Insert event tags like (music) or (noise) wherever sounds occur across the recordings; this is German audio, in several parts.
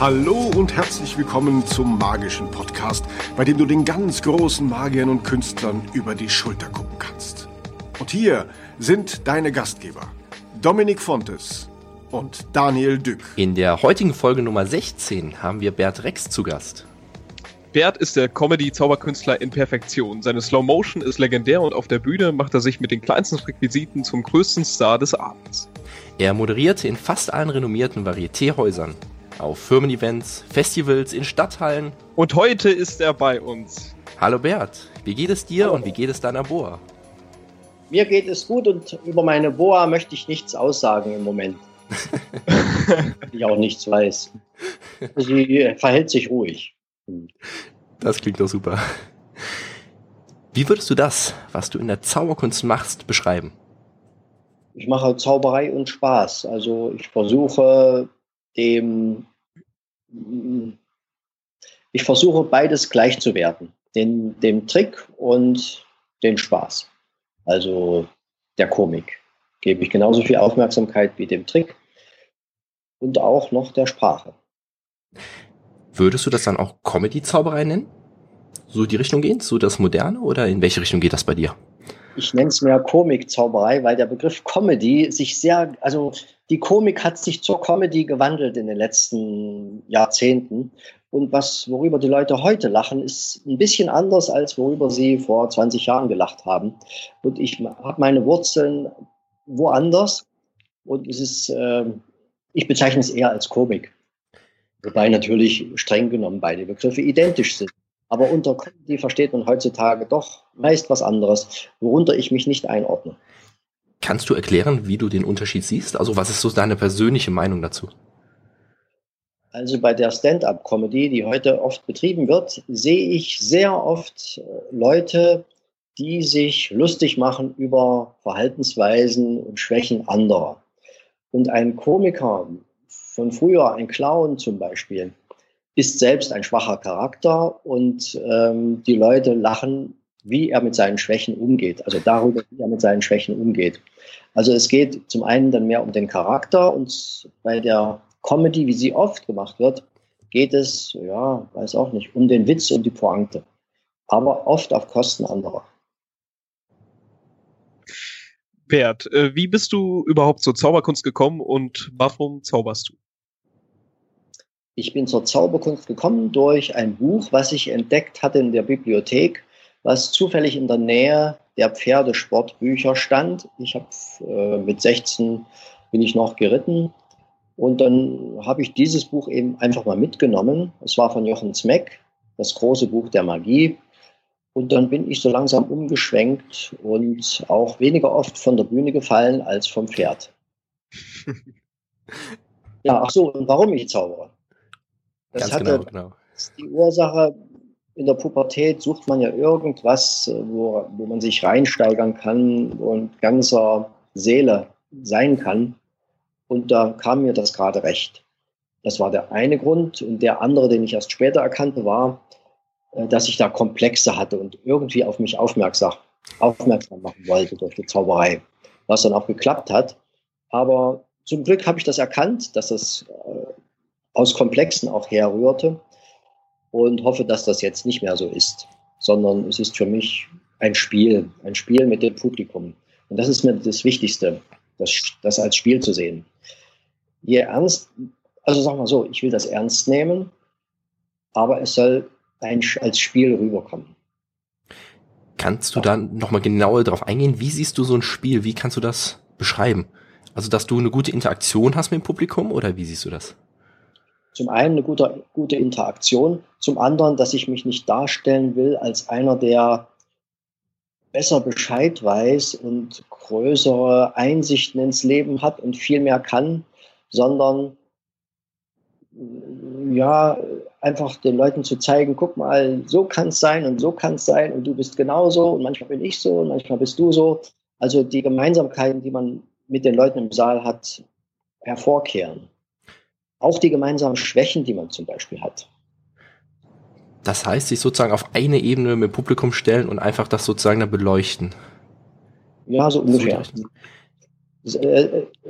Hallo und herzlich willkommen zum magischen Podcast, bei dem du den ganz großen Magiern und Künstlern über die Schulter gucken kannst. Und hier sind deine Gastgeber, Dominik Fontes und Daniel Dück. In der heutigen Folge Nummer 16 haben wir Bert Rex zu Gast. Bert ist der Comedy-Zauberkünstler in Perfektion. Seine Slow Motion ist legendär und auf der Bühne macht er sich mit den kleinsten Requisiten zum größten Star des Abends. Er moderierte in fast allen renommierten Varieté-Häusern, auf Firmen-Events, Festivals, in Stadthallen. Und heute ist er bei uns. Hallo Bert, wie geht es dir und wie geht es deiner Boa? Mir geht es gut und über meine Boa möchte ich nichts aussagen im Moment. (laughs) ich auch nichts weiß. Sie verhält sich ruhig. Das klingt doch super. Wie würdest du das, was du in der Zauberkunst machst, beschreiben? Ich mache Zauberei und Spaß. Also ich versuche dem, ich versuche beides gleich zu werten. Den, dem Trick und den Spaß. Also der Komik. Gebe ich genauso viel Aufmerksamkeit wie dem Trick und auch noch der Sprache. Würdest du das dann auch Comedy-Zauberei nennen? So die Richtung gehen? So das Moderne oder in welche Richtung geht das bei dir? Ich nenne es mehr Komik-Zauberei, weil der Begriff Comedy sich sehr, also die Komik hat sich zur Comedy gewandelt in den letzten Jahrzehnten. Und was, worüber die Leute heute lachen, ist ein bisschen anders, als worüber sie vor 20 Jahren gelacht haben. Und ich habe meine Wurzeln woanders. Und es ist, äh, ich bezeichne es eher als Komik. Wobei natürlich streng genommen beide Begriffe identisch sind. Aber unter Comedy versteht man heutzutage doch meist was anderes, worunter ich mich nicht einordne. Kannst du erklären, wie du den Unterschied siehst? Also was ist so deine persönliche Meinung dazu? Also bei der Stand-up-Comedy, die heute oft betrieben wird, sehe ich sehr oft äh, Leute, die sich lustig machen über Verhaltensweisen und Schwächen anderer. Und ein Komiker von früher, ein Clown zum Beispiel, ist selbst ein schwacher Charakter und ähm, die Leute lachen, wie er mit seinen Schwächen umgeht, also darüber, wie er mit seinen Schwächen umgeht. Also es geht zum einen dann mehr um den Charakter und bei der Comedy, wie sie oft gemacht wird, geht es, ja, weiß auch nicht, um den Witz und die Pointe, aber oft auf Kosten anderer. Bert, äh, wie bist du überhaupt zur Zauberkunst gekommen und warum zauberst du? Ich bin zur Zauberkunst gekommen durch ein Buch, was ich entdeckt hatte in der Bibliothek, was zufällig in der Nähe der Pferdesportbücher stand. Ich habe äh, mit 16 bin ich noch geritten und dann habe ich dieses Buch eben einfach mal mitgenommen. Es war von Jochen Zmeck, das große Buch der Magie. Und dann bin ich so langsam umgeschwenkt und auch weniger oft von der Bühne gefallen als vom Pferd. (laughs) ja, ach so, und warum ich zaubere? Das Ganz hatte genau, genau. die Ursache, in der Pubertät sucht man ja irgendwas, wo, wo man sich reinsteigern kann und ganzer Seele sein kann. Und da kam mir das gerade recht. Das war der eine Grund. Und der andere, den ich erst später erkannte, war, äh, dass ich da Komplexe hatte und irgendwie auf mich aufmerksam, aufmerksam machen wollte durch die Zauberei, was dann auch geklappt hat. Aber zum Glück habe ich das erkannt, dass das äh, aus Komplexen auch herrührte und hoffe, dass das jetzt nicht mehr so ist, sondern es ist für mich ein Spiel, ein Spiel mit dem Publikum. Und das ist mir das Wichtigste, das, das als Spiel zu sehen. Je ernst, also sagen wir so, ich will das ernst nehmen, aber es soll ein, als Spiel rüberkommen. Kannst du da nochmal genauer drauf eingehen? Wie siehst du so ein Spiel? Wie kannst du das beschreiben? Also, dass du eine gute Interaktion hast mit dem Publikum oder wie siehst du das? Zum einen eine gute, gute Interaktion, zum anderen, dass ich mich nicht darstellen will als einer, der besser Bescheid weiß und größere Einsichten ins Leben hat und viel mehr kann, sondern ja, einfach den Leuten zu zeigen, guck mal, so kann es sein und so kann es sein und du bist genauso und manchmal bin ich so und manchmal bist du so. Also die Gemeinsamkeiten, die man mit den Leuten im Saal hat, hervorkehren. Auch die gemeinsamen Schwächen, die man zum Beispiel hat. Das heißt, sich sozusagen auf eine Ebene mit dem Publikum stellen und einfach das sozusagen dann beleuchten. Ja, so ungefähr.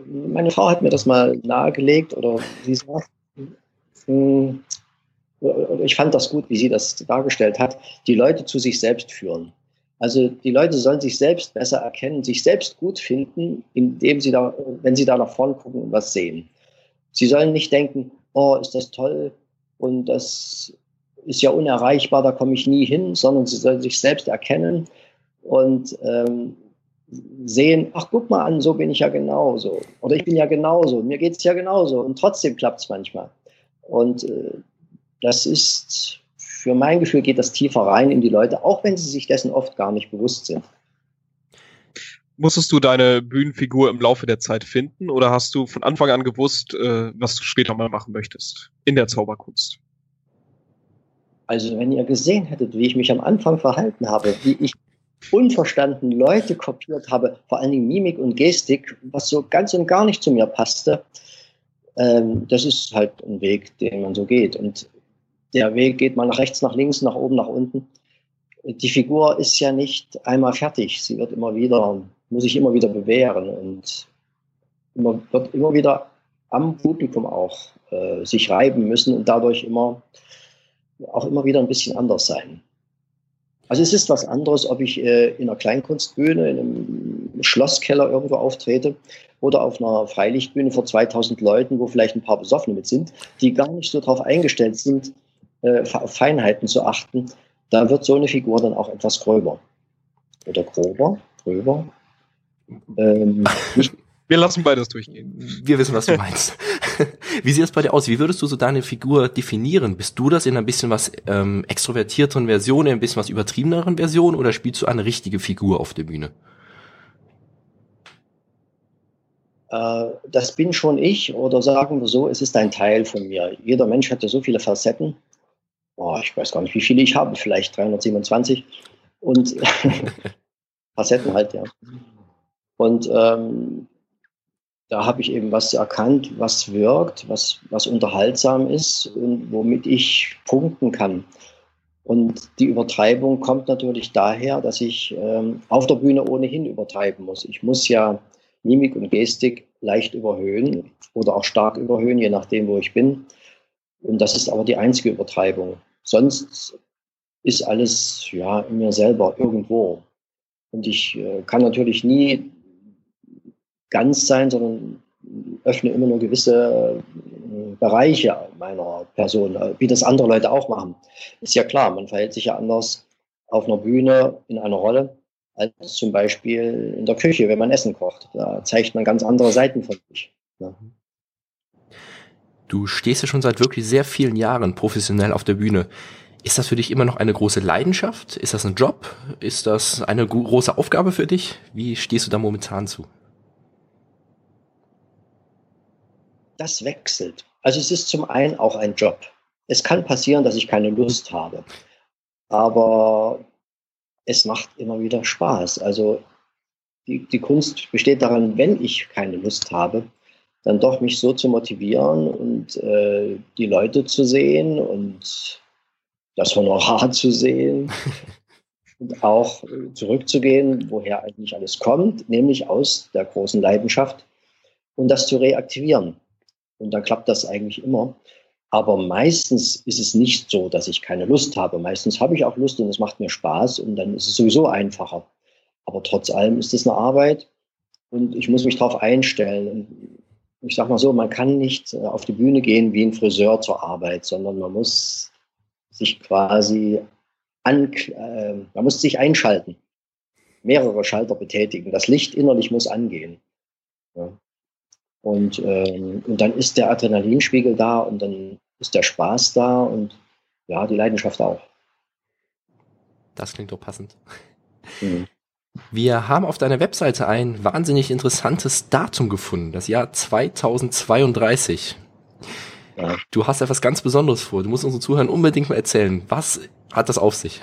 Meine Frau hat mir das mal nahegelegt oder sie sagt, hm, ich fand das gut, wie sie das dargestellt hat, die Leute zu sich selbst führen. Also die Leute sollen sich selbst besser erkennen, sich selbst gut finden, indem sie da, wenn sie da nach vorne gucken und was sehen. Sie sollen nicht denken, oh, ist das toll und das ist ja unerreichbar, da komme ich nie hin, sondern sie sollen sich selbst erkennen und ähm, sehen, ach guck mal an, so bin ich ja genauso. Oder ich bin ja genauso, mir geht es ja genauso und trotzdem klappt es manchmal. Und äh, das ist, für mein Gefühl geht das tiefer rein in die Leute, auch wenn sie sich dessen oft gar nicht bewusst sind. Musstest du deine Bühnenfigur im Laufe der Zeit finden oder hast du von Anfang an gewusst, äh, was du später mal machen möchtest in der Zauberkunst? Also wenn ihr gesehen hättet, wie ich mich am Anfang verhalten habe, wie ich unverstanden Leute kopiert habe, vor allen Dingen Mimik und Gestik, was so ganz und gar nicht zu mir passte, ähm, das ist halt ein Weg, den man so geht. Und der Weg geht mal nach rechts, nach links, nach oben, nach unten. Die Figur ist ja nicht einmal fertig. Sie wird immer wieder, muss sich immer wieder bewähren und immer, wird immer wieder am Publikum auch äh, sich reiben müssen und dadurch immer auch immer wieder ein bisschen anders sein. Also es ist was anderes, ob ich äh, in einer Kleinkunstbühne, in einem Schlosskeller irgendwo auftrete oder auf einer Freilichtbühne vor 2000 Leuten, wo vielleicht ein paar Besoffene mit sind, die gar nicht so darauf eingestellt sind, äh, auf Feinheiten zu achten. Da wird so eine Figur dann auch etwas gröber. Oder grober, gröber. Ähm, wir lassen beides durchgehen. Wir wissen, was du meinst. (laughs) Wie sieht das bei dir aus? Wie würdest du so deine Figur definieren? Bist du das in ein bisschen was ähm, extrovertierteren Version, in ein bisschen was übertriebeneren Version oder spielst du eine richtige Figur auf der Bühne? Äh, das bin schon ich oder sagen wir so, es ist ein Teil von mir. Jeder Mensch hat ja so viele Facetten. Oh, ich weiß gar nicht, wie viele ich habe, vielleicht 327. Und (laughs) Facetten halt, ja. Und ähm, da habe ich eben was erkannt, was wirkt, was, was unterhaltsam ist und womit ich punkten kann. Und die Übertreibung kommt natürlich daher, dass ich ähm, auf der Bühne ohnehin übertreiben muss. Ich muss ja Mimik und Gestik leicht überhöhen oder auch stark überhöhen, je nachdem, wo ich bin. Und das ist aber die einzige Übertreibung. Sonst ist alles ja in mir selber irgendwo. Und ich äh, kann natürlich nie ganz sein, sondern öffne immer nur gewisse äh, Bereiche meiner Person, äh, wie das andere Leute auch machen. Ist ja klar, man verhält sich ja anders auf einer Bühne in einer Rolle als zum Beispiel in der Küche, wenn man Essen kocht. Da zeigt man ganz andere Seiten von sich. Ja. Du stehst ja schon seit wirklich sehr vielen Jahren professionell auf der Bühne. Ist das für dich immer noch eine große Leidenschaft? Ist das ein Job? Ist das eine große Aufgabe für dich? Wie stehst du da momentan zu? Das wechselt. Also es ist zum einen auch ein Job. Es kann passieren, dass ich keine Lust habe, aber es macht immer wieder Spaß. Also die, die Kunst besteht daran, wenn ich keine Lust habe, dann doch mich so zu motivieren und äh, die Leute zu sehen und das Honorar (laughs) zu sehen (laughs) und auch zurückzugehen, woher eigentlich alles kommt, nämlich aus der großen Leidenschaft und das zu reaktivieren. Und dann klappt das eigentlich immer. Aber meistens ist es nicht so, dass ich keine Lust habe. Meistens habe ich auch Lust und es macht mir Spaß und dann ist es sowieso einfacher. Aber trotz allem ist es eine Arbeit und ich muss mich darauf einstellen. Ich sage mal so, man kann nicht äh, auf die Bühne gehen wie ein Friseur zur Arbeit, sondern man muss sich quasi an, äh, man muss sich einschalten, mehrere Schalter betätigen. Das Licht innerlich muss angehen. Ja. Und, ähm, und dann ist der Adrenalinspiegel da und dann ist der Spaß da und ja, die Leidenschaft auch. Das klingt doch passend. Mhm. Wir haben auf deiner Webseite ein wahnsinnig interessantes Datum gefunden, das Jahr 2032. Ja. Du hast etwas ganz Besonderes vor. Du musst unseren Zuhörern unbedingt mal erzählen. Was hat das auf sich?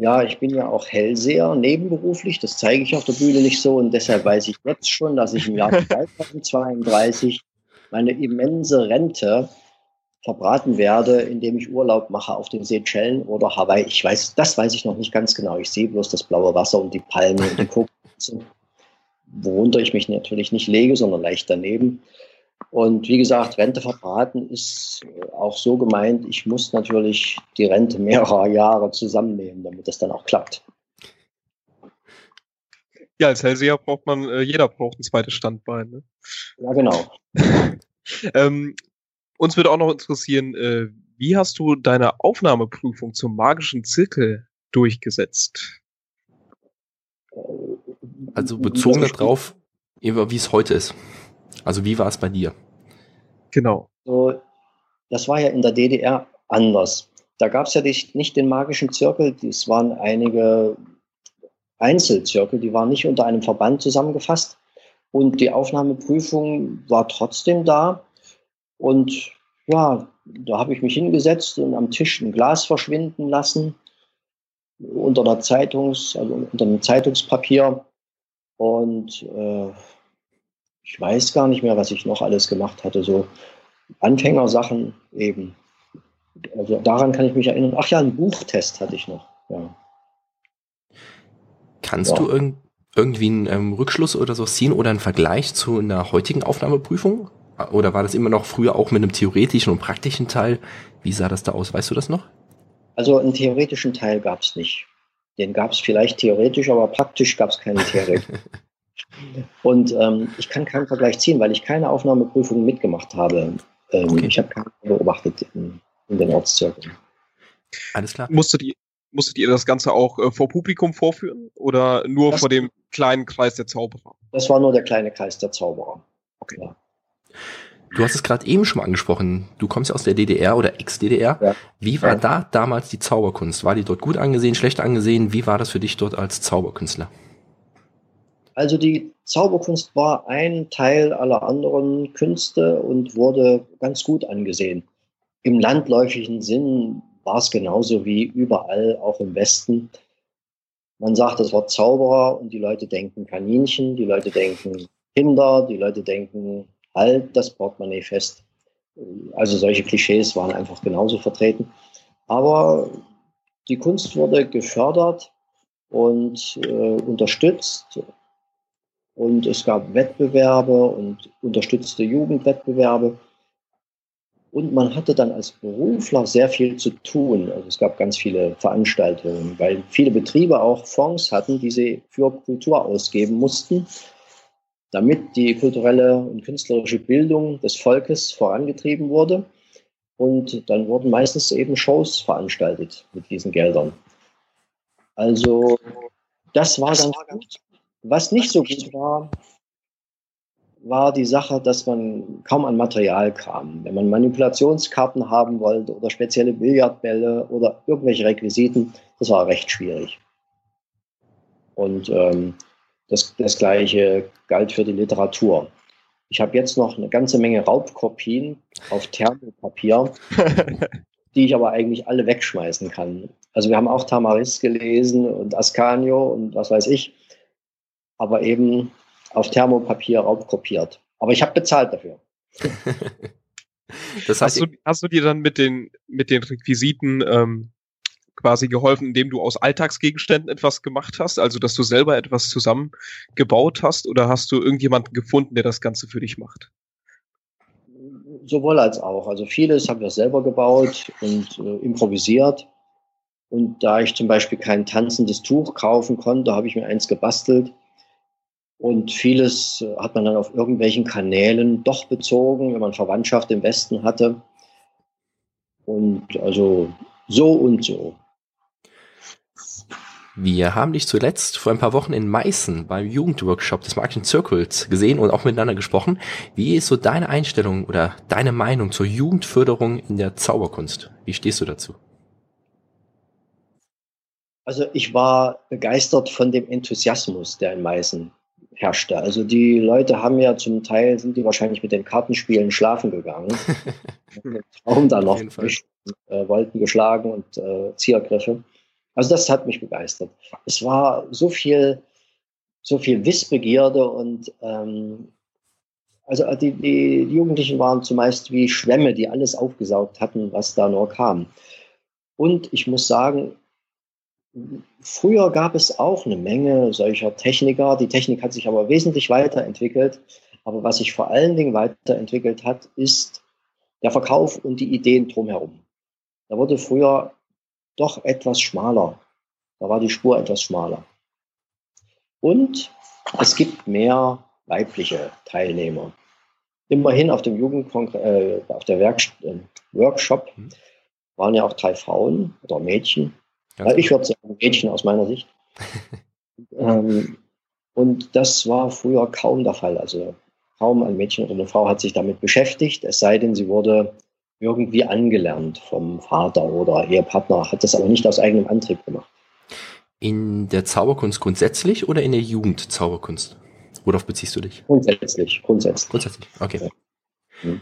Ja, ich bin ja auch Hellseher nebenberuflich, das zeige ich auf der Bühne nicht so und deshalb weiß ich jetzt schon, dass ich im Jahr (laughs) 2032 meine immense Rente verbraten werde, indem ich Urlaub mache auf den Seychellen oder Hawaii. Ich weiß, das weiß ich noch nicht ganz genau. Ich sehe bloß das blaue Wasser und die Palmen und die (laughs) Kokosnüsse, worunter ich mich natürlich nicht lege, sondern leicht daneben. Und wie gesagt, Rente verbraten ist auch so gemeint, ich muss natürlich die Rente mehrerer Jahre zusammennehmen, damit das dann auch klappt. Ja, als Hellseher braucht man, äh, jeder braucht ein zweites Standbein. Ne? Ja, genau. (laughs) ähm, uns würde auch noch interessieren, äh, wie hast du deine Aufnahmeprüfung zum magischen Zirkel durchgesetzt? Also bezogen darauf, wie es heute ist. Also wie war es bei dir? Genau. So, das war ja in der DDR anders. Da gab es ja nicht, nicht den magischen Zirkel, es waren einige Einzelzirkel, die waren nicht unter einem Verband zusammengefasst. Und die Aufnahmeprüfung war trotzdem da. Und ja, da habe ich mich hingesetzt und am Tisch ein Glas verschwinden lassen unter der Zeitungs, also unter einem Zeitungspapier. Und äh, ich weiß gar nicht mehr, was ich noch alles gemacht hatte. So Anfängersachen eben. Also daran kann ich mich erinnern. Ach ja, einen Buchtest hatte ich noch. Ja. Kannst ja. du irg irgendwie einen ähm, Rückschluss oder so ziehen oder einen Vergleich zu einer heutigen Aufnahmeprüfung? Oder war das immer noch früher auch mit einem theoretischen und praktischen Teil? Wie sah das da aus? Weißt du das noch? Also einen theoretischen Teil gab es nicht. Den gab es vielleicht theoretisch, aber praktisch gab es keinen (laughs) Theoretik. Und ähm, ich kann keinen Vergleich ziehen, weil ich keine Aufnahmeprüfung mitgemacht habe. Ähm, okay. Ich habe keinen beobachtet in, in den Ortszirkeln. Alles klar. Musstet ihr, musstet ihr das Ganze auch äh, vor Publikum vorführen oder nur das, vor dem kleinen Kreis der Zauberer? Das war nur der kleine Kreis der Zauberer. Okay. Ja. Du hast es gerade eben schon mal angesprochen. Du kommst ja aus der DDR oder Ex-DDR. Ja. Wie war ja. da damals die Zauberkunst? War die dort gut angesehen, schlecht angesehen? Wie war das für dich dort als Zauberkünstler? Also die Zauberkunst war ein Teil aller anderen Künste und wurde ganz gut angesehen. Im landläufigen Sinn war es genauso wie überall, auch im Westen. Man sagt das Wort Zauberer und die Leute denken Kaninchen, die Leute denken Kinder, die Leute denken halt das Portemonnaie fest. Also solche Klischees waren einfach genauso vertreten. Aber die Kunst wurde gefördert und äh, unterstützt. Und es gab Wettbewerbe und unterstützte Jugendwettbewerbe. Und man hatte dann als Berufler sehr viel zu tun. Also es gab ganz viele Veranstaltungen, weil viele Betriebe auch Fonds hatten, die sie für Kultur ausgeben mussten, damit die kulturelle und künstlerische Bildung des Volkes vorangetrieben wurde. Und dann wurden meistens eben Shows veranstaltet mit diesen Geldern. Also das war ganz gut. Was nicht so gut war, war die Sache, dass man kaum an Material kam. Wenn man Manipulationskarten haben wollte oder spezielle Billardbälle oder irgendwelche Requisiten, das war recht schwierig. Und ähm, das, das gleiche galt für die Literatur. Ich habe jetzt noch eine ganze Menge Raubkopien auf Thermopapier, (laughs) die ich aber eigentlich alle wegschmeißen kann. Also wir haben auch Tamaris gelesen und Ascanio und was weiß ich, aber eben auf Thermopapier raubkopiert. Aber ich habe bezahlt dafür. (laughs) das heißt, hast, du, hast du dir dann mit den, mit den Requisiten ähm, quasi geholfen, indem du aus Alltagsgegenständen etwas gemacht hast, also dass du selber etwas zusammengebaut hast, oder hast du irgendjemanden gefunden, der das Ganze für dich macht? Sowohl als auch. Also vieles haben wir selber gebaut und äh, improvisiert. Und da ich zum Beispiel kein tanzendes Tuch kaufen konnte, habe ich mir eins gebastelt und vieles äh, hat man dann auf irgendwelchen Kanälen doch bezogen, wenn man Verwandtschaft im Westen hatte. Und also so und so. Wir haben dich zuletzt vor ein paar Wochen in Meißen beim Jugendworkshop des Marketing Circles gesehen und auch miteinander gesprochen. Wie ist so deine Einstellung oder deine Meinung zur Jugendförderung in der Zauberkunst? Wie stehst du dazu? Also ich war begeistert von dem Enthusiasmus, der in Meißen herrschte. Also die Leute haben ja zum Teil, sind die wahrscheinlich mit den Kartenspielen schlafen gegangen. (laughs) Traum da noch äh, wollten geschlagen und äh, Ziergriffe. Also das hat mich begeistert. Es war so viel, so viel Wissbegierde und ähm, also die, die Jugendlichen waren zumeist wie Schwämme, die alles aufgesaugt hatten, was da nur kam. Und ich muss sagen, Früher gab es auch eine Menge solcher Techniker. Die Technik hat sich aber wesentlich weiterentwickelt. Aber was sich vor allen Dingen weiterentwickelt hat, ist der Verkauf und die Ideen drumherum. Da wurde früher doch etwas schmaler. Da war die Spur etwas schmaler. Und es gibt mehr weibliche Teilnehmer. Immerhin auf dem Jugendkongress, äh, auf der Werk äh, Workshop mhm. waren ja auch drei Frauen oder Mädchen. Ganz ich würde sagen Mädchen aus meiner Sicht. (laughs) ähm, und das war früher kaum der Fall. Also kaum ein Mädchen oder eine Frau hat sich damit beschäftigt, es sei denn, sie wurde irgendwie angelernt vom Vater oder Ehepartner, hat das aber nicht aus eigenem Antrieb gemacht. In der Zauberkunst grundsätzlich oder in der Jugendzauberkunst? Worauf beziehst du dich? Grundsätzlich, grundsätzlich. Grundsätzlich, okay. Ja. Hm.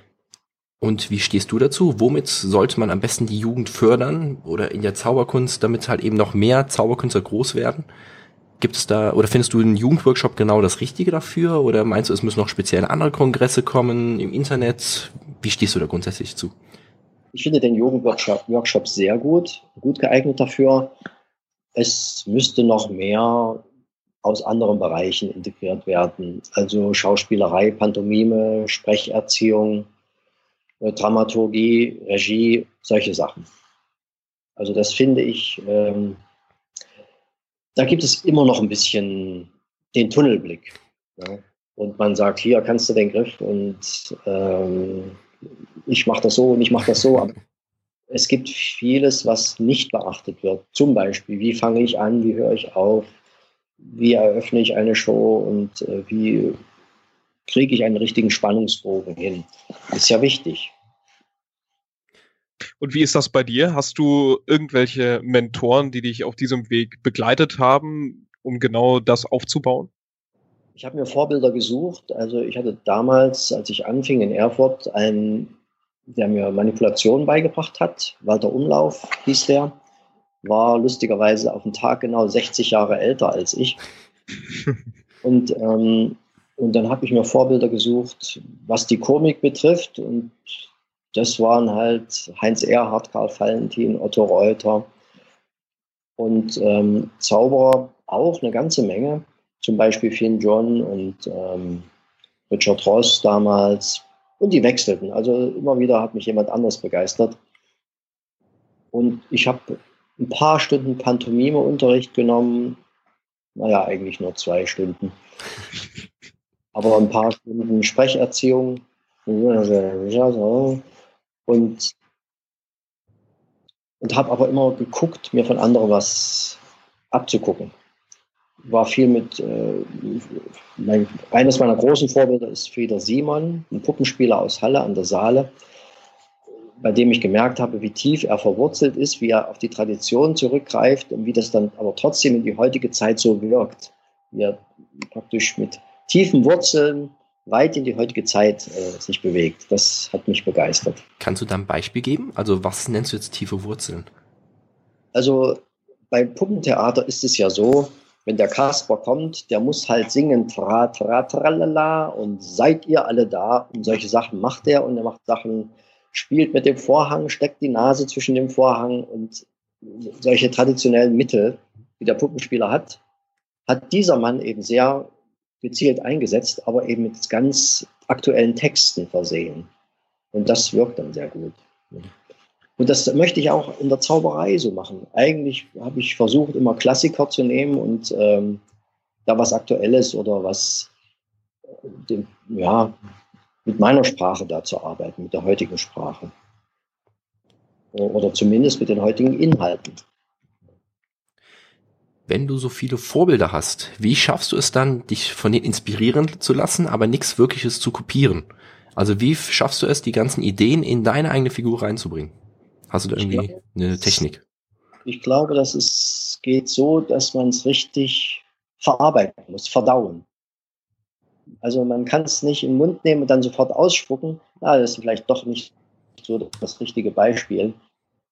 Und wie stehst du dazu? Womit sollte man am besten die Jugend fördern oder in der Zauberkunst, damit halt eben noch mehr Zauberkünstler groß werden? Gibt es da, oder findest du einen Jugendworkshop genau das Richtige dafür? Oder meinst du, es müssen noch spezielle andere Kongresse kommen im Internet? Wie stehst du da grundsätzlich zu? Ich finde den Jugendworkshop Workshop sehr gut, gut geeignet dafür. Es müsste noch mehr aus anderen Bereichen integriert werden. Also Schauspielerei, Pantomime, Sprecherziehung, Dramaturgie, Regie, solche Sachen. Also das finde ich, ähm, da gibt es immer noch ein bisschen den Tunnelblick. Ja? Und man sagt, hier kannst du den Griff und ähm, ich mache das so und ich mache das so. Aber es gibt vieles, was nicht beachtet wird. Zum Beispiel, wie fange ich an, wie höre ich auf, wie eröffne ich eine Show und äh, wie kriege ich einen richtigen Spannungsbogen hin. Ist ja wichtig. Und wie ist das bei dir? Hast du irgendwelche Mentoren, die dich auf diesem Weg begleitet haben, um genau das aufzubauen? Ich habe mir Vorbilder gesucht. Also ich hatte damals, als ich anfing in Erfurt, einen, der mir Manipulation beigebracht hat. Walter Umlauf hieß der. War lustigerweise auf den Tag genau 60 Jahre älter als ich. (laughs) Und, ähm, und dann habe ich mir Vorbilder gesucht, was die Komik betrifft. Und das waren halt Heinz Erhardt, Karl Valentin, Otto Reuter und ähm, Zauberer auch eine ganze Menge. Zum Beispiel Finn John und ähm, Richard Ross damals. Und die wechselten. Also immer wieder hat mich jemand anders begeistert. Und ich habe ein paar Stunden Pantomime-Unterricht genommen. Naja, eigentlich nur zwei Stunden. Aber ein paar Stunden Sprecherziehung. Und, und habe aber immer geguckt, mir von anderen was abzugucken. War viel mit, äh, mein, eines meiner großen Vorbilder ist Frieder Simon, ein Puppenspieler aus Halle an der Saale, bei dem ich gemerkt habe, wie tief er verwurzelt ist, wie er auf die Tradition zurückgreift und wie das dann aber trotzdem in die heutige Zeit so wirkt. Wie er praktisch mit tiefen Wurzeln weit in die heutige Zeit äh, sich bewegt. Das hat mich begeistert. Kannst du da ein Beispiel geben? Also was nennst du jetzt tiefe Wurzeln? Also beim Puppentheater ist es ja so, wenn der Kasper kommt, der muss halt singen, tra, tra, tralala, und seid ihr alle da? Und solche Sachen macht er und er macht Sachen, spielt mit dem Vorhang, steckt die Nase zwischen dem Vorhang und solche traditionellen Mittel, die der Puppenspieler hat, hat dieser Mann eben sehr gezielt eingesetzt, aber eben mit ganz aktuellen Texten versehen. Und das wirkt dann sehr gut. Und das möchte ich auch in der Zauberei so machen. Eigentlich habe ich versucht, immer Klassiker zu nehmen und ähm, da was Aktuelles oder was äh, dem, ja, mit meiner Sprache da zu arbeiten, mit der heutigen Sprache. Oder zumindest mit den heutigen Inhalten wenn du so viele Vorbilder hast, wie schaffst du es dann, dich von denen inspirieren zu lassen, aber nichts Wirkliches zu kopieren? Also wie schaffst du es, die ganzen Ideen in deine eigene Figur reinzubringen? Hast du da irgendwie glaube, eine Technik? Ich glaube, dass es geht so, dass man es richtig verarbeiten muss, verdauen. Also man kann es nicht im Mund nehmen und dann sofort ausspucken. Na, das ist vielleicht doch nicht so das richtige Beispiel.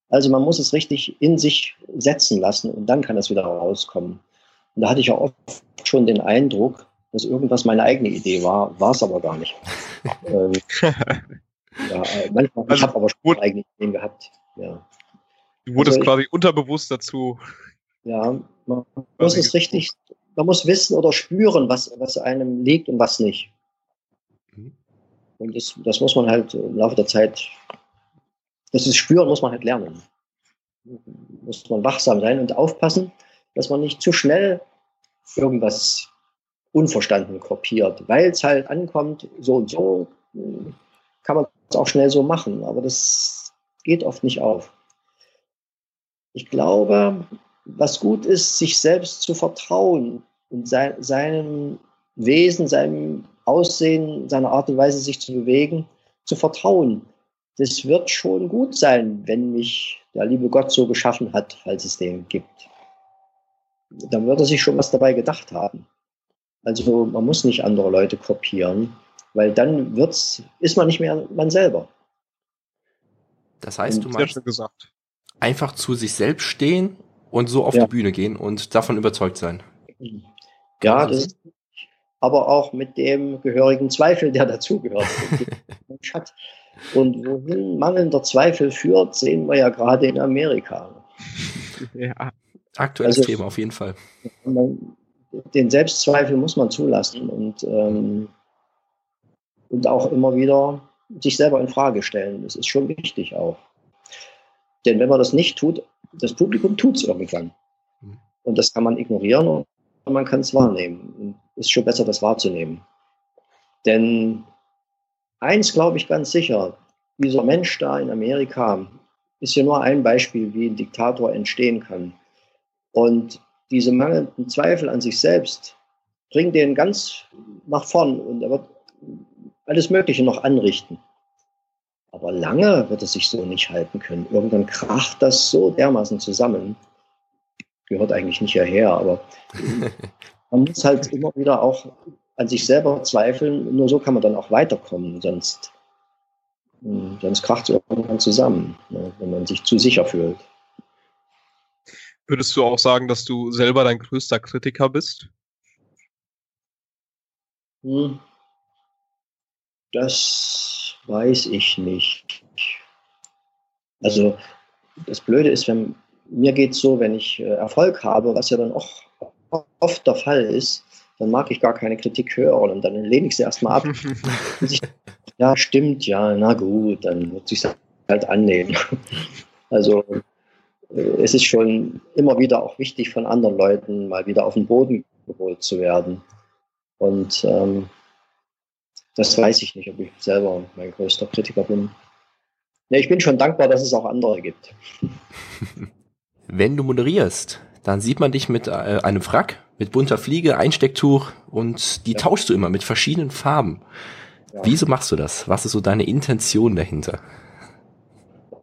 Also man muss es richtig in sich setzen lassen und dann kann es wieder rauskommen. Und da hatte ich ja oft schon den Eindruck, dass irgendwas meine eigene Idee war, war es aber gar nicht. (laughs) ähm, ja, manchmal, also, ich habe aber schon eigene Ideen gehabt. Ja. Du wurdest also quasi unterbewusst dazu. Ja, man muss es richtig, man muss wissen oder spüren, was, was einem liegt und was nicht. Mhm. Und das, das muss man halt im Laufe der Zeit, das ist Spüren, muss man halt lernen. Muss man wachsam sein und aufpassen, dass man nicht zu schnell irgendwas unverstanden kopiert, weil es halt ankommt, so und so kann man es auch schnell so machen, aber das geht oft nicht auf. Ich glaube, was gut ist, sich selbst zu vertrauen und sein, seinem Wesen, seinem Aussehen, seiner Art und Weise, sich zu bewegen, zu vertrauen. Das wird schon gut sein, wenn mich der liebe Gott so geschaffen hat, falls es den gibt. Dann wird er sich schon was dabei gedacht haben. Also man muss nicht andere Leute kopieren, weil dann wird's, ist man nicht mehr man selber. Das heißt, du meinst einfach zu sich selbst stehen und so auf ja. die Bühne gehen und davon überzeugt sein. Ja, das ist aber auch mit dem gehörigen Zweifel, der dazugehört. (laughs) und wohin mangelnder Zweifel führt, sehen wir ja gerade in Amerika. Ja, aktuelles also, Thema auf jeden Fall. Man, den Selbstzweifel muss man zulassen und, ähm, und auch immer wieder sich selber in Frage stellen. Das ist schon wichtig auch. Denn wenn man das nicht tut, das Publikum tut es irgendwann. Mhm. Und das kann man ignorieren und man kann es wahrnehmen. Es ist schon besser, das wahrzunehmen. Denn eins glaube ich ganz sicher, dieser Mensch da in Amerika ist ja nur ein Beispiel, wie ein Diktator entstehen kann. Und diese mangelnden Zweifel an sich selbst bringen den ganz nach vorn und er wird alles Mögliche noch anrichten. Aber lange wird es sich so nicht halten können. Irgendwann kracht das so dermaßen zusammen. Gehört eigentlich nicht hierher, aber (laughs) man muss halt immer wieder auch an sich selber zweifeln. Nur so kann man dann auch weiterkommen. Sonst, hm, sonst kracht es irgendwann zusammen, ne, wenn man sich zu sicher fühlt. Würdest du auch sagen, dass du selber dein größter Kritiker bist? Hm. Das weiß ich nicht. Also das Blöde ist, wenn mir geht es so, wenn ich äh, Erfolg habe, was ja dann auch oft der Fall ist, dann mag ich gar keine Kritik hören und dann lehne ich sie erstmal ab. (laughs) ich, ja, stimmt, ja, na gut, dann muss ich es halt annehmen. Also es ist schon immer wieder auch wichtig, von anderen Leuten mal wieder auf den Boden geholt zu werden. Und ähm, das weiß ich nicht, ob ich selber mein größter Kritiker bin. Ja, ich bin schon dankbar, dass es auch andere gibt. (laughs) Wenn du moderierst, dann sieht man dich mit äh, einem Frack, mit bunter Fliege, Einstecktuch und die ja. tauschst du immer mit verschiedenen Farben. Ja. Wieso machst du das? Was ist so deine Intention dahinter?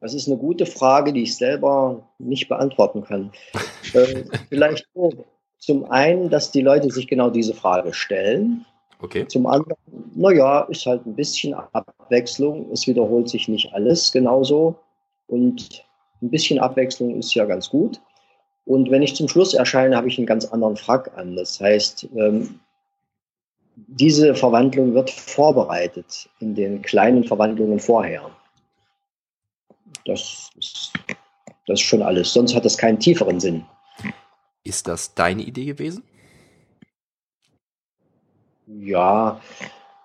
Das ist eine gute Frage, die ich selber nicht beantworten kann. (laughs) äh, vielleicht zum einen, dass die Leute sich genau diese Frage stellen. Okay. Zum anderen, naja, ist halt ein bisschen Abwechslung. Es wiederholt sich nicht alles genauso. Und ein bisschen Abwechslung ist ja ganz gut. Und wenn ich zum Schluss erscheine, habe ich einen ganz anderen Frack an. Das heißt, ähm, diese Verwandlung wird vorbereitet in den kleinen Verwandlungen vorher. Das ist, das ist schon alles. Sonst hat das keinen tieferen Sinn. Ist das deine Idee gewesen? Ja,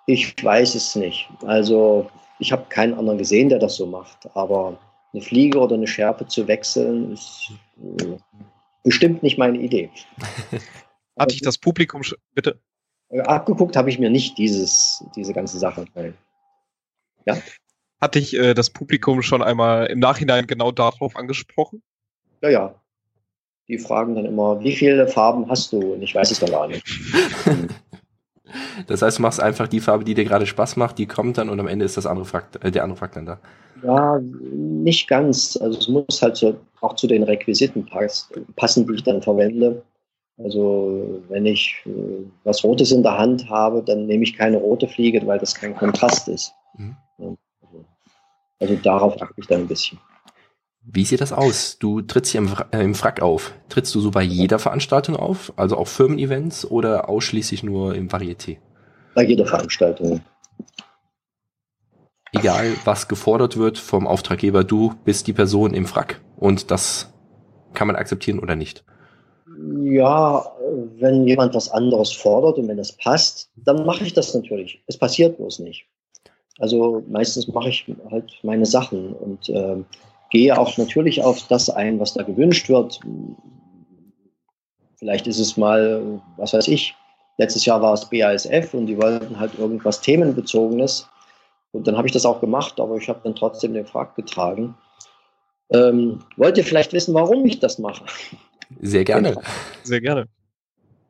ich weiß es nicht. Also ich habe keinen anderen gesehen, der das so macht. Aber eine Fliege oder eine Schärpe zu wechseln, ist äh, bestimmt nicht meine Idee. (laughs) Hatte ich das Publikum bitte? Äh, abgeguckt habe ich mir nicht dieses, diese ganze Sache. Ja hatte ich äh, das Publikum schon einmal im Nachhinein genau darauf angesprochen? Ja, ja. Die fragen dann immer, wie viele Farben hast du? Und ich weiß es dann gar nicht. (laughs) das heißt, du machst einfach die Farbe, die dir gerade Spaß macht, die kommt dann und am Ende ist das andere Fakt, äh, der andere Fakt dann da. Ja, nicht ganz. Also es muss halt so, auch zu den Requisiten passen, die ich dann verwende. Also wenn ich äh, was Rotes in der Hand habe, dann nehme ich keine rote Fliege, weil das kein Kontrast ist. Mhm. Also darauf achte ich dann ein bisschen. Wie sieht das aus? Du trittst hier im, äh, im Frack auf. Trittst du so bei jeder Veranstaltung auf? Also auch Firmen-Events oder ausschließlich nur im Varieté? Bei jeder Veranstaltung. Egal, was gefordert wird vom Auftraggeber, du bist die Person im Frack. Und das kann man akzeptieren oder nicht? Ja, wenn jemand was anderes fordert und wenn das passt, dann mache ich das natürlich. Es passiert bloß nicht. Also meistens mache ich halt meine Sachen und äh, gehe auch natürlich auf das ein, was da gewünscht wird. Vielleicht ist es mal, was weiß ich, letztes Jahr war es BASF und die wollten halt irgendwas Themenbezogenes. Und dann habe ich das auch gemacht, aber ich habe dann trotzdem den Frag getragen. Ähm, wollt ihr vielleicht wissen, warum ich das mache? Sehr gerne. Sehr gerne.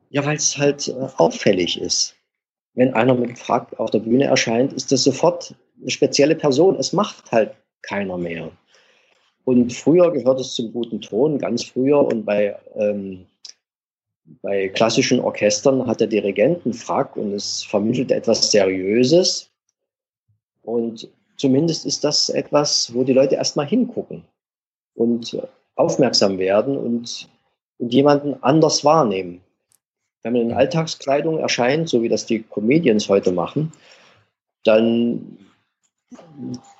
Ja, weil es halt äh, auffällig ist. Wenn einer mit Frag auf der Bühne erscheint, ist das sofort eine spezielle Person. Es macht halt keiner mehr. Und früher gehört es zum guten Ton, ganz früher. Und bei, ähm, bei klassischen Orchestern hat der Dirigent einen Frack und es vermittelt etwas Seriöses. Und zumindest ist das etwas, wo die Leute erstmal hingucken und aufmerksam werden und, und jemanden anders wahrnehmen. Wenn man in Alltagskleidung erscheint, so wie das die Comedians heute machen, dann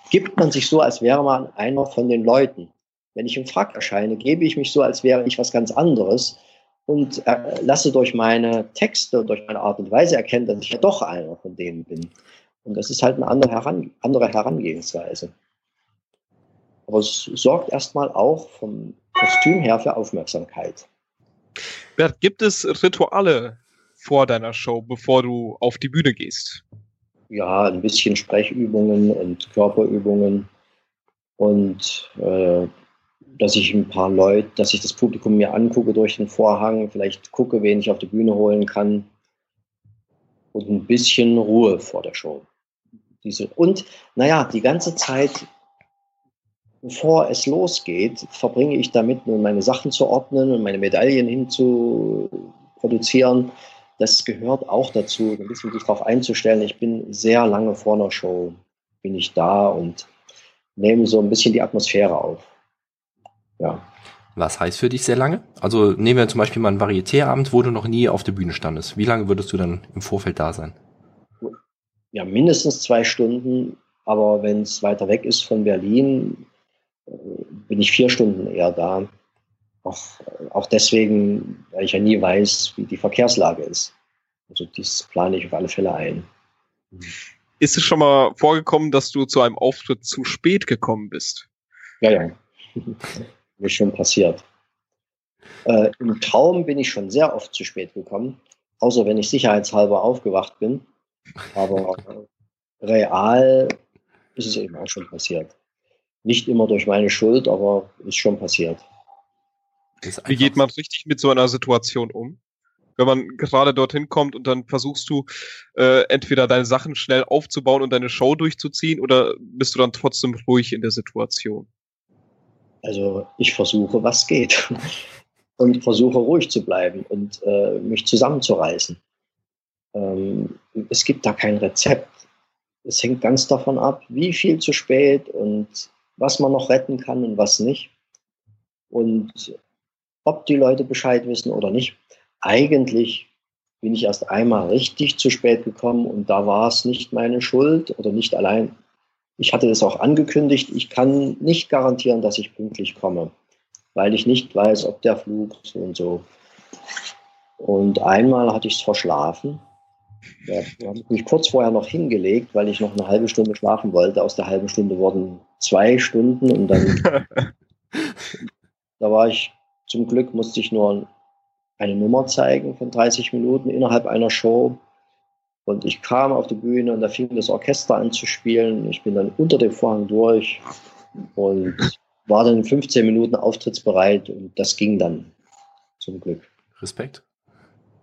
gibt man sich so, als wäre man einer von den Leuten. Wenn ich im Frack erscheine, gebe ich mich so, als wäre ich was ganz anderes und äh, lasse durch meine Texte und durch meine Art und Weise erkennen, dass ich ja doch einer von denen bin. Und das ist halt eine andere, Heran andere Herangehensweise. Aber es sorgt erstmal auch vom Kostüm her für Aufmerksamkeit. Bert, gibt es Rituale vor deiner Show, bevor du auf die Bühne gehst? Ja, ein bisschen Sprechübungen und Körperübungen und äh, dass ich ein paar Leute, dass ich das Publikum mir angucke durch den Vorhang, vielleicht gucke, wen ich auf die Bühne holen kann und ein bisschen Ruhe vor der Show. Diese, und naja, die ganze Zeit bevor es losgeht, verbringe ich damit, nun meine Sachen zu ordnen und meine Medaillen hinzuproduzieren. Das gehört auch dazu, ein bisschen sich darauf einzustellen. Ich bin sehr lange vor einer Show, bin ich da und nehme so ein bisschen die Atmosphäre auf. Ja. Was heißt für dich sehr lange? Also nehmen wir zum Beispiel mal einen Varietéabend, wo du noch nie auf der Bühne standest. Wie lange würdest du dann im Vorfeld da sein? Ja, mindestens zwei Stunden. Aber wenn es weiter weg ist von Berlin, bin ich vier Stunden eher da. Auch, auch deswegen, weil ich ja nie weiß, wie die Verkehrslage ist. Also das plane ich auf alle Fälle ein. Ist es schon mal vorgekommen, dass du zu einem Auftritt zu spät gekommen bist? Ja, ja. (laughs) ist schon passiert. Äh, Im Traum bin ich schon sehr oft zu spät gekommen, außer wenn ich sicherheitshalber aufgewacht bin. Aber (laughs) real ist es eben auch schon passiert. Nicht immer durch meine Schuld, aber ist schon passiert. Wie geht man richtig mit so einer Situation um? Wenn man gerade dorthin kommt und dann versuchst du äh, entweder deine Sachen schnell aufzubauen und deine Show durchzuziehen oder bist du dann trotzdem ruhig in der Situation? Also ich versuche, was geht. und versuche ruhig zu bleiben und äh, mich zusammenzureißen. Ähm, es gibt da kein Rezept. Es hängt ganz davon ab, wie viel zu spät und was man noch retten kann und was nicht. Und ob die Leute Bescheid wissen oder nicht. Eigentlich bin ich erst einmal richtig zu spät gekommen und da war es nicht meine Schuld oder nicht allein. Ich hatte es auch angekündigt. Ich kann nicht garantieren, dass ich pünktlich komme, weil ich nicht weiß, ob der Flug so und so. Und einmal hatte ich es verschlafen ich habe mich kurz vorher noch hingelegt, weil ich noch eine halbe Stunde schlafen wollte. Aus der halben Stunde wurden zwei Stunden und dann (laughs) da war ich zum Glück musste ich nur eine Nummer zeigen von 30 Minuten innerhalb einer Show. Und ich kam auf die Bühne und da fing das Orchester an zu spielen. Ich bin dann unter dem Vorhang durch und war dann in 15 Minuten auftrittsbereit und das ging dann zum Glück. Respekt.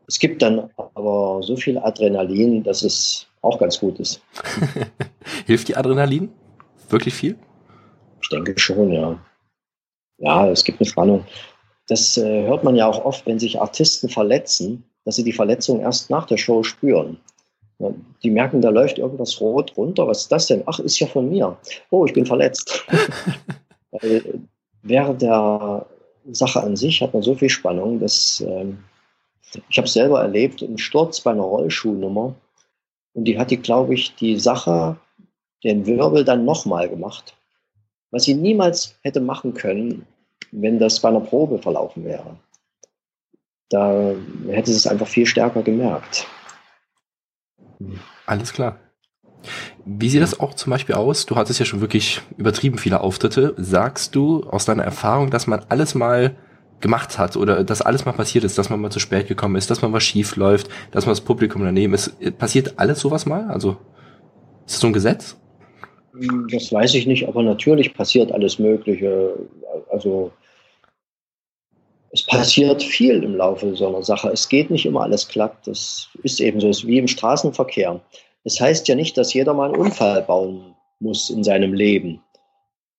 Es gibt dann aber so viel Adrenalin, dass es auch ganz gut ist. (laughs) Hilft die Adrenalin? Wirklich viel? Ich denke schon, ja. Ja, es gibt eine Spannung. Das äh, hört man ja auch oft, wenn sich Artisten verletzen, dass sie die Verletzung erst nach der Show spüren. Die merken, da läuft irgendwas rot runter. Was ist das denn? Ach, ist ja von mir. Oh, ich bin verletzt. (laughs) während der Sache an sich hat man so viel Spannung, dass ähm, ich habe selber erlebt, einen Sturz bei einer Rollschuhnummer. Und die hat die, glaube ich, die Sache, den Wirbel dann nochmal gemacht. Was sie niemals hätte machen können, wenn das bei einer Probe verlaufen wäre. da hätte es einfach viel stärker gemerkt. Alles klar. Wie sieht das auch zum Beispiel aus? Du hattest ja schon wirklich übertrieben viele Auftritte. Sagst du aus deiner Erfahrung, dass man alles mal gemacht hat oder dass alles mal passiert ist, dass man mal zu spät gekommen ist, dass man was schief läuft, dass man das Publikum daneben ist? Passiert alles sowas mal? Also ist das so ein Gesetz? Das weiß ich nicht, aber natürlich passiert alles Mögliche. Also es passiert viel im Laufe so einer Sache. Es geht nicht immer alles klappt. Das ist eben so, ist wie im Straßenverkehr. Es heißt ja nicht, dass jeder mal einen Unfall bauen muss in seinem Leben.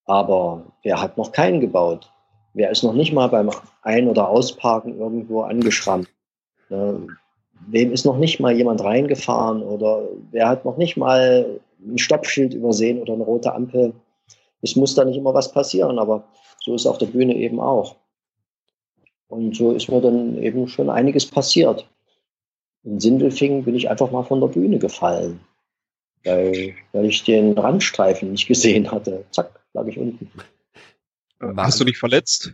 Aber wer hat noch keinen gebaut? Wer ist noch nicht mal beim Ein- oder Ausparken irgendwo angeschrammt? Ne? Wem ist noch nicht mal jemand reingefahren? Oder wer hat noch nicht mal ein Stoppschild übersehen oder eine rote Ampel? Es muss da nicht immer was passieren, aber so ist auf der Bühne eben auch. Und so ist mir dann eben schon einiges passiert. In Sindelfingen bin ich einfach mal von der Bühne gefallen, weil, weil ich den Randstreifen nicht gesehen hatte. Zack, lag ich unten. Hast du dich verletzt?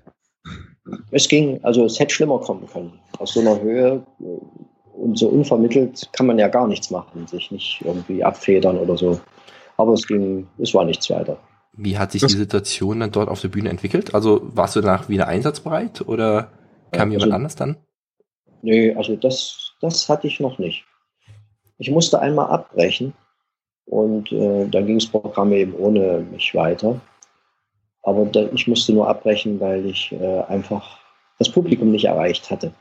Es ging, also es hätte schlimmer kommen können. Aus so einer Höhe und so unvermittelt kann man ja gar nichts machen, sich nicht irgendwie abfedern oder so. Aber es ging, es war nichts weiter. Wie hat sich das die Situation dann dort auf der Bühne entwickelt? Also warst du danach wieder einsatzbereit oder Kam ja, jemand also, anders dann? Nee, also das, das hatte ich noch nicht. Ich musste einmal abbrechen und äh, dann ging das Programm eben ohne mich weiter. Aber da, ich musste nur abbrechen, weil ich äh, einfach das Publikum nicht erreicht hatte.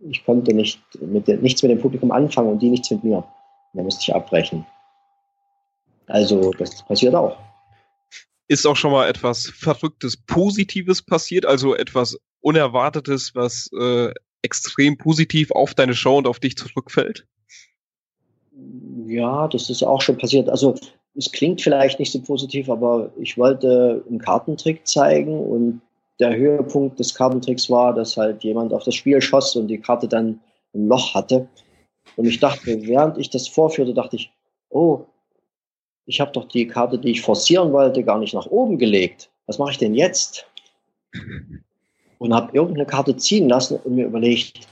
Ich konnte nicht mit de, nichts mit dem Publikum anfangen und die nichts mit mir. Da musste ich abbrechen. Also das passiert auch. Ist auch schon mal etwas Verrücktes, Positives passiert, also etwas Unerwartetes, was äh, extrem positiv auf deine Show und auf dich zurückfällt? Ja, das ist auch schon passiert. Also es klingt vielleicht nicht so positiv, aber ich wollte einen Kartentrick zeigen und der Höhepunkt des Kartentricks war, dass halt jemand auf das Spiel schoss und die Karte dann ein Loch hatte. Und ich dachte, während ich das vorführte, dachte ich, oh, ich habe doch die Karte, die ich forcieren wollte, gar nicht nach oben gelegt. Was mache ich denn jetzt? und habe irgendeine Karte ziehen lassen und mir überlegt,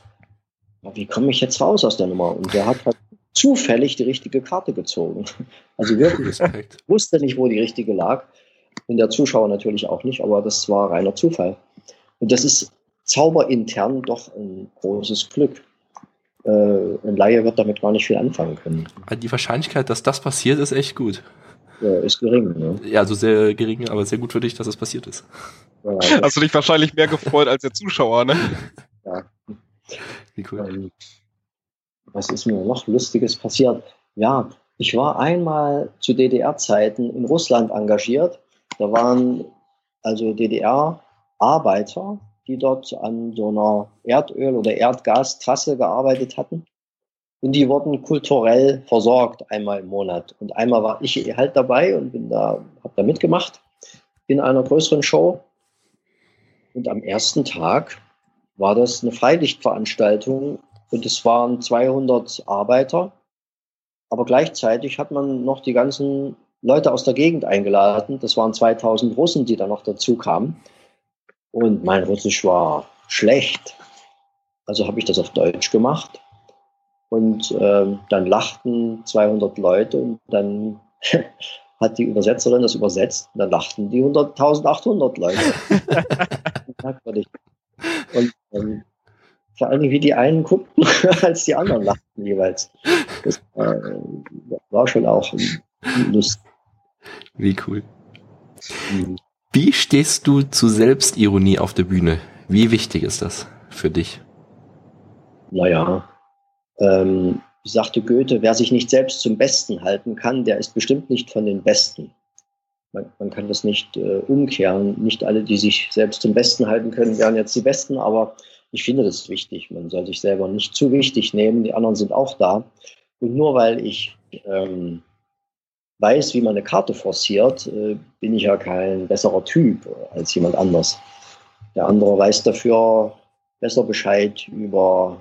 wie komme ich jetzt raus aus der Nummer? Und der hat halt zufällig die richtige Karte gezogen. (laughs) Also wirklich, ich wusste nicht, wo die richtige lag. Und der Zuschauer natürlich auch nicht, aber das war reiner Zufall. Und das ist zauberintern doch ein großes Glück. Äh, ein Laie wird damit gar nicht viel anfangen können. Die Wahrscheinlichkeit, dass das passiert, ist echt gut. Ja, ist gering. Ne? Ja, also sehr gering, aber sehr gut für dich, dass es passiert ist. Hast du dich wahrscheinlich mehr gefreut als der Zuschauer, ne? Ja. Wie cool. Ähm, was ist mir noch Lustiges passiert? Ja, ich war einmal zu DDR-Zeiten in Russland engagiert. Da waren also DDR-Arbeiter, die dort an so einer Erdöl- oder Erdgastrasse gearbeitet hatten. Und die wurden kulturell versorgt einmal im Monat. Und einmal war ich halt dabei und bin da, habe da mitgemacht in einer größeren Show. Und am ersten Tag war das eine Freilichtveranstaltung und es waren 200 Arbeiter. Aber gleichzeitig hat man noch die ganzen Leute aus der Gegend eingeladen. Das waren 2000 Russen, die da noch dazu kamen. Und mein Russisch war schlecht. Also habe ich das auf Deutsch gemacht. Und äh, dann lachten 200 Leute und dann (laughs) hat die Übersetzerin das übersetzt und dann lachten die 100.800 Leute. (laughs) Und ähm, vor allem wie die einen guckten, (laughs) als die anderen lachten jeweils. Das äh, war schon auch lustig. Wie cool. Wie stehst du zu Selbstironie auf der Bühne? Wie wichtig ist das für dich? Naja, ähm, sagte Goethe, wer sich nicht selbst zum Besten halten kann, der ist bestimmt nicht von den Besten. Man, man kann das nicht äh, umkehren. Nicht alle, die sich selbst zum Besten halten können, wären jetzt die Besten, aber ich finde das wichtig. Man soll sich selber nicht zu wichtig nehmen. Die anderen sind auch da. Und nur weil ich ähm, weiß, wie man eine Karte forciert, äh, bin ich ja kein besserer Typ als jemand anders. Der andere weiß dafür besser Bescheid über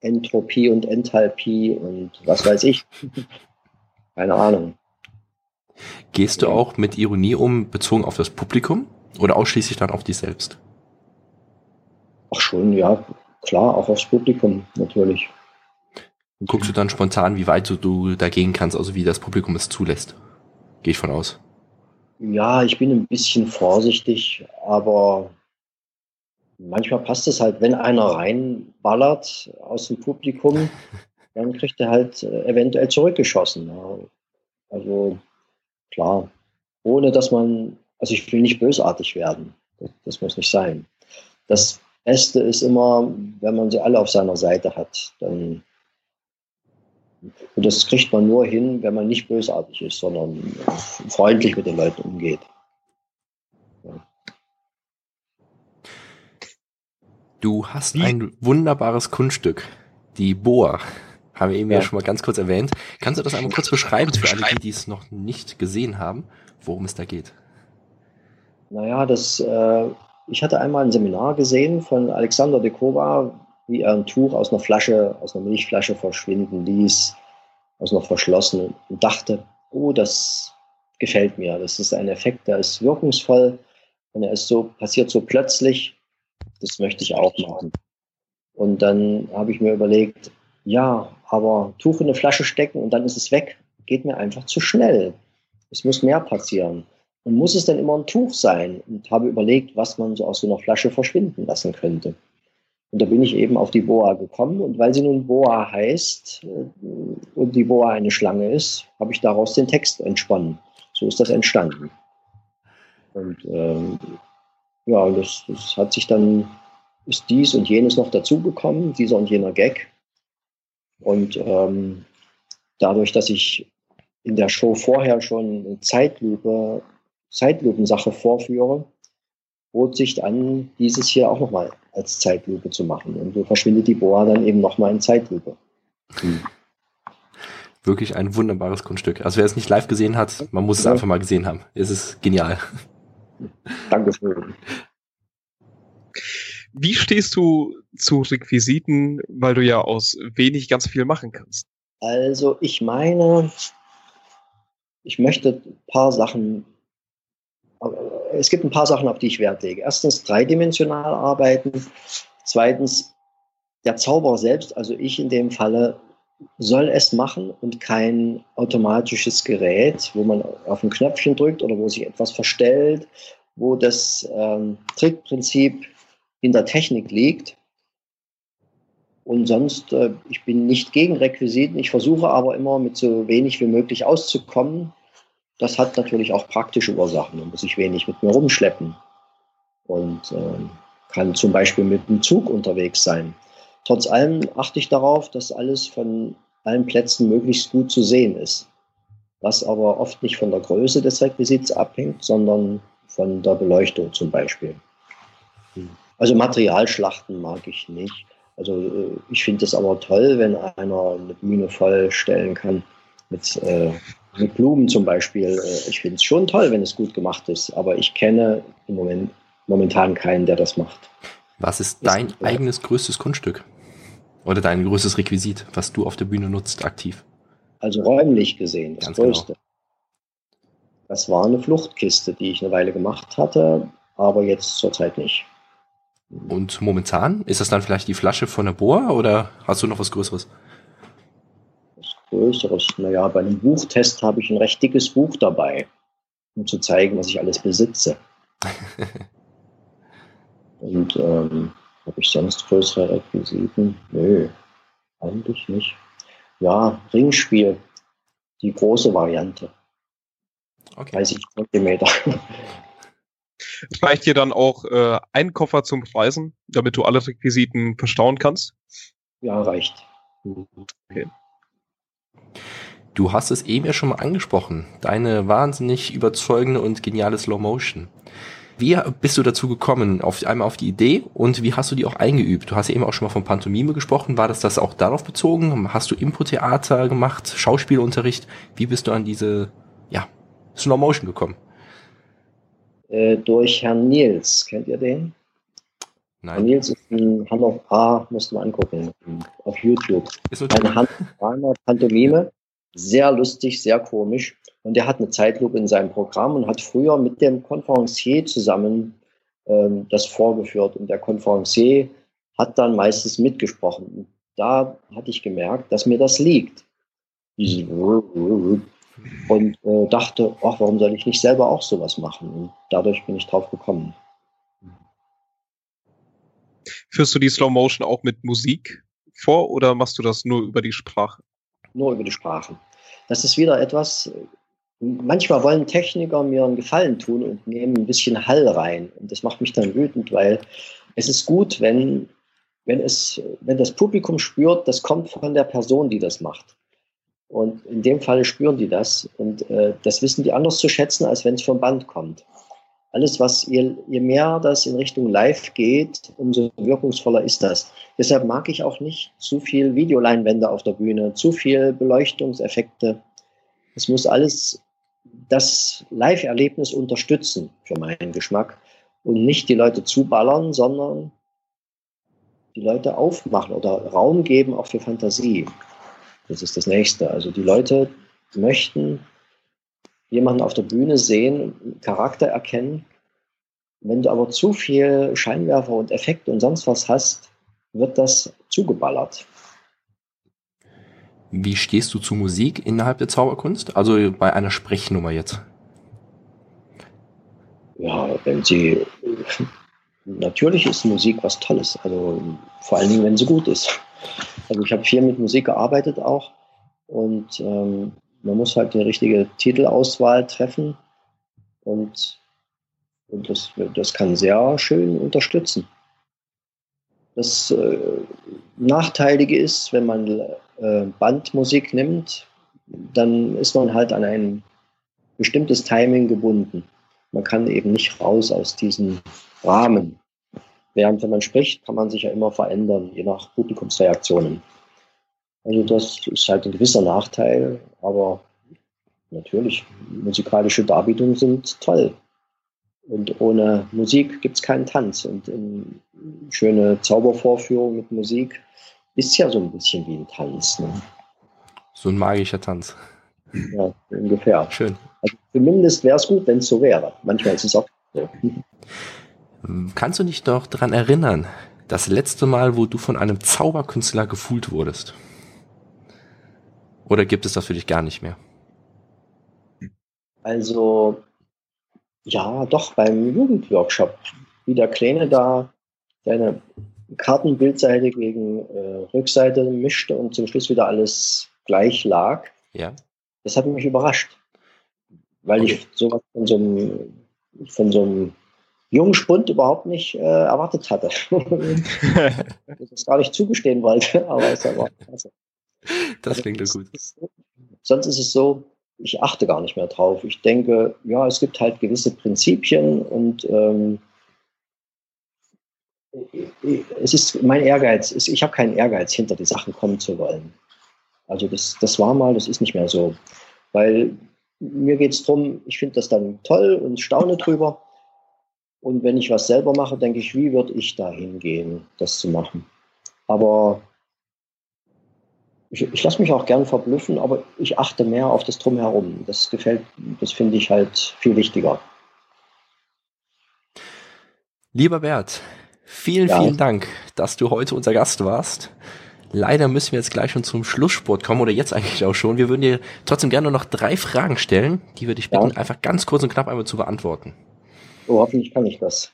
Entropie und Enthalpie und was weiß ich. (laughs) Keine Ahnung. Gehst du auch mit Ironie um, bezogen auf das Publikum oder ausschließlich dann auf dich selbst? Ach schon, ja. klar, auch aufs Publikum natürlich. Guckst du dann spontan, wie weit du, du dagegen kannst, also wie das Publikum es zulässt? Gehe ich von aus. Ja, ich bin ein bisschen vorsichtig, aber manchmal passt es halt, wenn einer reinballert aus dem Publikum, (laughs) dann kriegt er halt äh, eventuell zurückgeschossen. Also klar, ohne dass man, also ich will nicht bösartig werden. Das, das muss nicht sein. Das Beste ist immer, wenn man sie alle auf seiner Seite hat, dann und das kriegt man nur hin, wenn man nicht bösartig ist, sondern freundlich mit den Leuten umgeht. Ja. Du hast ein wunderbares Kunststück, die Boa. Haben wir eben ja. ja schon mal ganz kurz erwähnt. Kannst du das einmal kurz beschreiben für alle, die, die es noch nicht gesehen haben, worum es da geht? Naja, das, äh, ich hatte einmal ein Seminar gesehen von Alexander de Kova, wie er ein Tuch aus einer Flasche, aus einer Milchflasche verschwinden ließ, aus einer verschlossenen, und dachte, oh, das gefällt mir. Das ist ein Effekt, der ist wirkungsvoll und er ist so, passiert so plötzlich, das möchte ich auch machen. Und dann habe ich mir überlegt, ja, aber Tuch in eine Flasche stecken und dann ist es weg, geht mir einfach zu schnell. Es muss mehr passieren. Und muss es denn immer ein Tuch sein? Und habe überlegt, was man so aus so einer Flasche verschwinden lassen könnte. Und da bin ich eben auf die Boa gekommen. Und weil sie nun Boa heißt äh, und die Boa eine Schlange ist, habe ich daraus den Text entsponnen. So ist das entstanden. Und ähm, ja, das, das hat sich dann, ist dies und jenes noch dazugekommen, dieser und jener Gag. Und ähm, dadurch, dass ich in der Show vorher schon eine Zeitlupe, Zeitlupensache vorführe, bot sich an, dieses hier auch nochmal als Zeitlupe zu machen. Und so verschwindet die Boa dann eben nochmal in Zeitlupe. Hm. Wirklich ein wunderbares Kunststück. Also wer es nicht live gesehen hat, man muss es ja. einfach mal gesehen haben. Es ist genial. Dankeschön. Wie stehst du zu Requisiten, weil du ja aus wenig ganz viel machen kannst? Also ich meine, ich möchte ein paar Sachen es gibt ein paar Sachen, auf die ich Wert lege. Erstens dreidimensional arbeiten. Zweitens, der Zauberer selbst, also ich in dem Falle, soll es machen und kein automatisches Gerät, wo man auf ein Knöpfchen drückt oder wo sich etwas verstellt, wo das ähm, Trickprinzip in der Technik liegt. Und sonst, äh, ich bin nicht gegen Requisiten. Ich versuche aber immer mit so wenig wie möglich auszukommen. Das hat natürlich auch praktische Ursachen. Da muss ich wenig mit mir rumschleppen und äh, kann zum Beispiel mit dem Zug unterwegs sein. Trotz allem achte ich darauf, dass alles von allen Plätzen möglichst gut zu sehen ist. Was aber oft nicht von der Größe des Requisits abhängt, sondern von der Beleuchtung zum Beispiel. Also Materialschlachten mag ich nicht. Also äh, ich finde es aber toll, wenn einer eine Bühne vollstellen kann mit äh, mit Blumen zum Beispiel. Äh, ich finde es schon toll, wenn es gut gemacht ist, aber ich kenne im Moment momentan keinen, der das macht. Was ist dein ist, eigenes größtes Kunststück? Oder dein größtes Requisit, was du auf der Bühne nutzt, aktiv? Also räumlich gesehen, das Ganz genau. größte. Genau. Das war eine Fluchtkiste, die ich eine Weile gemacht hatte, aber jetzt zurzeit nicht. Und momentan? Ist das dann vielleicht die Flasche von der Boa oder hast du noch was Größeres? Größeres. Naja, bei einem Buchtest habe ich ein recht dickes Buch dabei, um zu zeigen, was ich alles besitze. (laughs) Und ähm, habe ich sonst größere Requisiten? Nö, eigentlich nicht. Ja, Ringspiel, die große Variante. Okay. 30 Zentimeter. (laughs) Reicht dir dann auch äh, ein Koffer zum Preisen, damit du alle Requisiten verstauen kannst? Ja, reicht. Okay. Du hast es eben ja schon mal angesprochen, deine wahnsinnig überzeugende und geniale Slow Motion. Wie bist du dazu gekommen, auf einmal auf die Idee und wie hast du die auch eingeübt? Du hast eben auch schon mal von Pantomime gesprochen. War das das auch darauf bezogen? Hast du Impro-Theater gemacht, Schauspielunterricht? Wie bist du an diese ja, Slow Motion gekommen? Äh, durch Herrn Nils. Kennt ihr den? Nein. Herr Nils ist ein Hannover A, musst du mal angucken, auf YouTube. Ist Eine Hannover Pantomime sehr lustig, sehr komisch. Und er hat eine Zeitlupe in seinem Programm und hat früher mit dem Konferencier zusammen ähm, das vorgeführt. Und der Konferencier hat dann meistens mitgesprochen. Da hatte ich gemerkt, dass mir das liegt. Und äh, dachte, ach, warum soll ich nicht selber auch sowas machen? Und dadurch bin ich drauf gekommen. Führst du die Slow Motion auch mit Musik vor oder machst du das nur über die Sprache? Nur über die Sprache. Das ist wieder etwas, manchmal wollen Techniker mir einen Gefallen tun und nehmen ein bisschen Hall rein. Und das macht mich dann wütend, weil es ist gut, wenn, wenn, es, wenn das Publikum spürt, das kommt von der Person, die das macht. Und in dem Fall spüren die das. Und äh, das wissen die anders zu schätzen, als wenn es vom Band kommt. Alles, was je, je mehr das in Richtung Live geht, umso wirkungsvoller ist das. Deshalb mag ich auch nicht zu viel Videoleinwände auf der Bühne, zu viel Beleuchtungseffekte. Es muss alles das Live-Erlebnis unterstützen für meinen Geschmack und nicht die Leute zuballern, sondern die Leute aufmachen oder Raum geben auch für Fantasie. Das ist das Nächste. Also die Leute möchten jemanden auf der Bühne sehen, Charakter erkennen. Wenn du aber zu viel Scheinwerfer und Effekte und sonst was hast, wird das zugeballert. Wie stehst du zu Musik innerhalb der Zauberkunst? Also bei einer Sprechnummer jetzt. Ja, wenn sie. Natürlich ist Musik was Tolles. Also vor allen Dingen, wenn sie gut ist. Also ich habe viel mit Musik gearbeitet auch. Und ähm, man muss halt die richtige Titelauswahl treffen. Und, und das, das kann sehr schön unterstützen. Das äh, Nachteilige ist, wenn man äh, Bandmusik nimmt, dann ist man halt an ein bestimmtes Timing gebunden. Man kann eben nicht raus aus diesem Rahmen. Während wenn man spricht, kann man sich ja immer verändern, je nach Publikumsreaktionen. Also das ist halt ein gewisser Nachteil, aber natürlich, musikalische Darbietungen sind toll. Und ohne Musik gibt es keinen Tanz. Und schöne Zaubervorführung mit Musik ist ja so ein bisschen wie ein Tanz. Ne? So ein magischer Tanz. Ja, ungefähr. Schön. Also zumindest wäre es gut, wenn es so wäre. Manchmal ist es auch so. (laughs) Kannst du dich doch daran erinnern, das letzte Mal, wo du von einem Zauberkünstler gefühlt wurdest? Oder gibt es das für dich gar nicht mehr? Also, ja, doch, beim Jugendworkshop, wie der Kleine da seine Kartenbildseite gegen äh, Rückseite mischte und zum Schluss wieder alles gleich lag. Ja. Das hat mich überrascht, weil okay. ich sowas von so einem, von so einem jungen Spund überhaupt nicht äh, erwartet hatte. (laughs) (laughs) ich das gar nicht zugestehen wollte, aber es war klasse. (laughs) Das klingt also, gut. Sonst ist es so, ich achte gar nicht mehr drauf. Ich denke, ja, es gibt halt gewisse Prinzipien und ähm, es ist mein Ehrgeiz, ich habe keinen Ehrgeiz, hinter die Sachen kommen zu wollen. Also das, das war mal, das ist nicht mehr so. Weil mir geht es darum, ich finde das dann toll und staune drüber. Und wenn ich was selber mache, denke ich, wie würde ich da hingehen, das zu machen? Aber ich, ich lasse mich auch gern verblüffen, aber ich achte mehr auf das Drumherum. Das gefällt, das finde ich halt viel wichtiger. Lieber Bert, vielen, ja. vielen Dank, dass du heute unser Gast warst. Leider müssen wir jetzt gleich schon zum Schlusssport kommen oder jetzt eigentlich auch schon. Wir würden dir trotzdem gerne noch drei Fragen stellen, die wir dich bitten, ja. einfach ganz kurz und knapp einmal zu beantworten. Oh, hoffentlich kann ich das.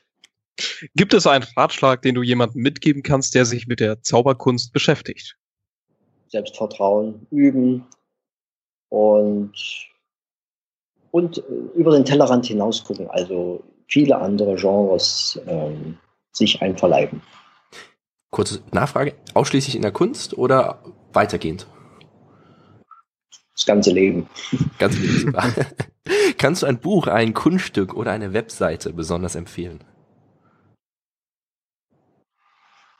Gibt es einen Ratschlag, den du jemandem mitgeben kannst, der sich mit der Zauberkunst beschäftigt? Selbstvertrauen üben und, und über den Tellerrand hinaus gucken, also viele andere Genres ähm, sich einverleiben. Kurze Nachfrage, ausschließlich in der Kunst oder weitergehend? Das ganze Leben. (laughs) Ganz Leben. (laughs) Kannst du ein Buch, ein Kunststück oder eine Webseite besonders empfehlen?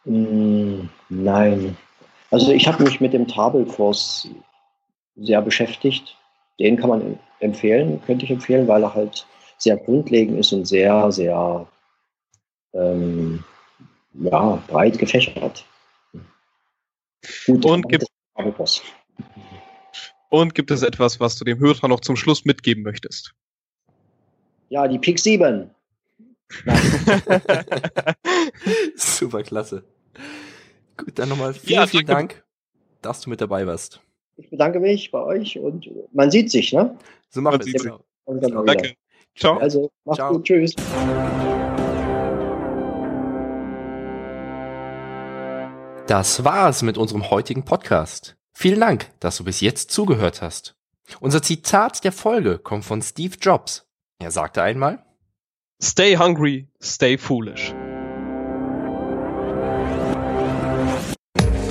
Mm, nein, also ich habe mich mit dem Tabelkurs sehr beschäftigt. Den kann man empfehlen, könnte ich empfehlen, weil er halt sehr grundlegend ist und sehr, sehr ähm, ja, breit gefächert. Gut, und, gibt, und gibt es etwas, was du dem Hörer noch zum Schluss mitgeben möchtest? Ja, die Pik 7. (laughs) Super klasse. Gut, dann nochmal vielen, ja, vielen Dank, dass du mit dabei warst. Ich bedanke mich bei euch und man sieht sich, ne? So machen wir es. Danke. Ciao. Also, macht's Ciao. gut. Tschüss. Das war's mit unserem heutigen Podcast. Vielen Dank, dass du bis jetzt zugehört hast. Unser Zitat der Folge kommt von Steve Jobs. Er sagte einmal, Stay hungry, stay foolish.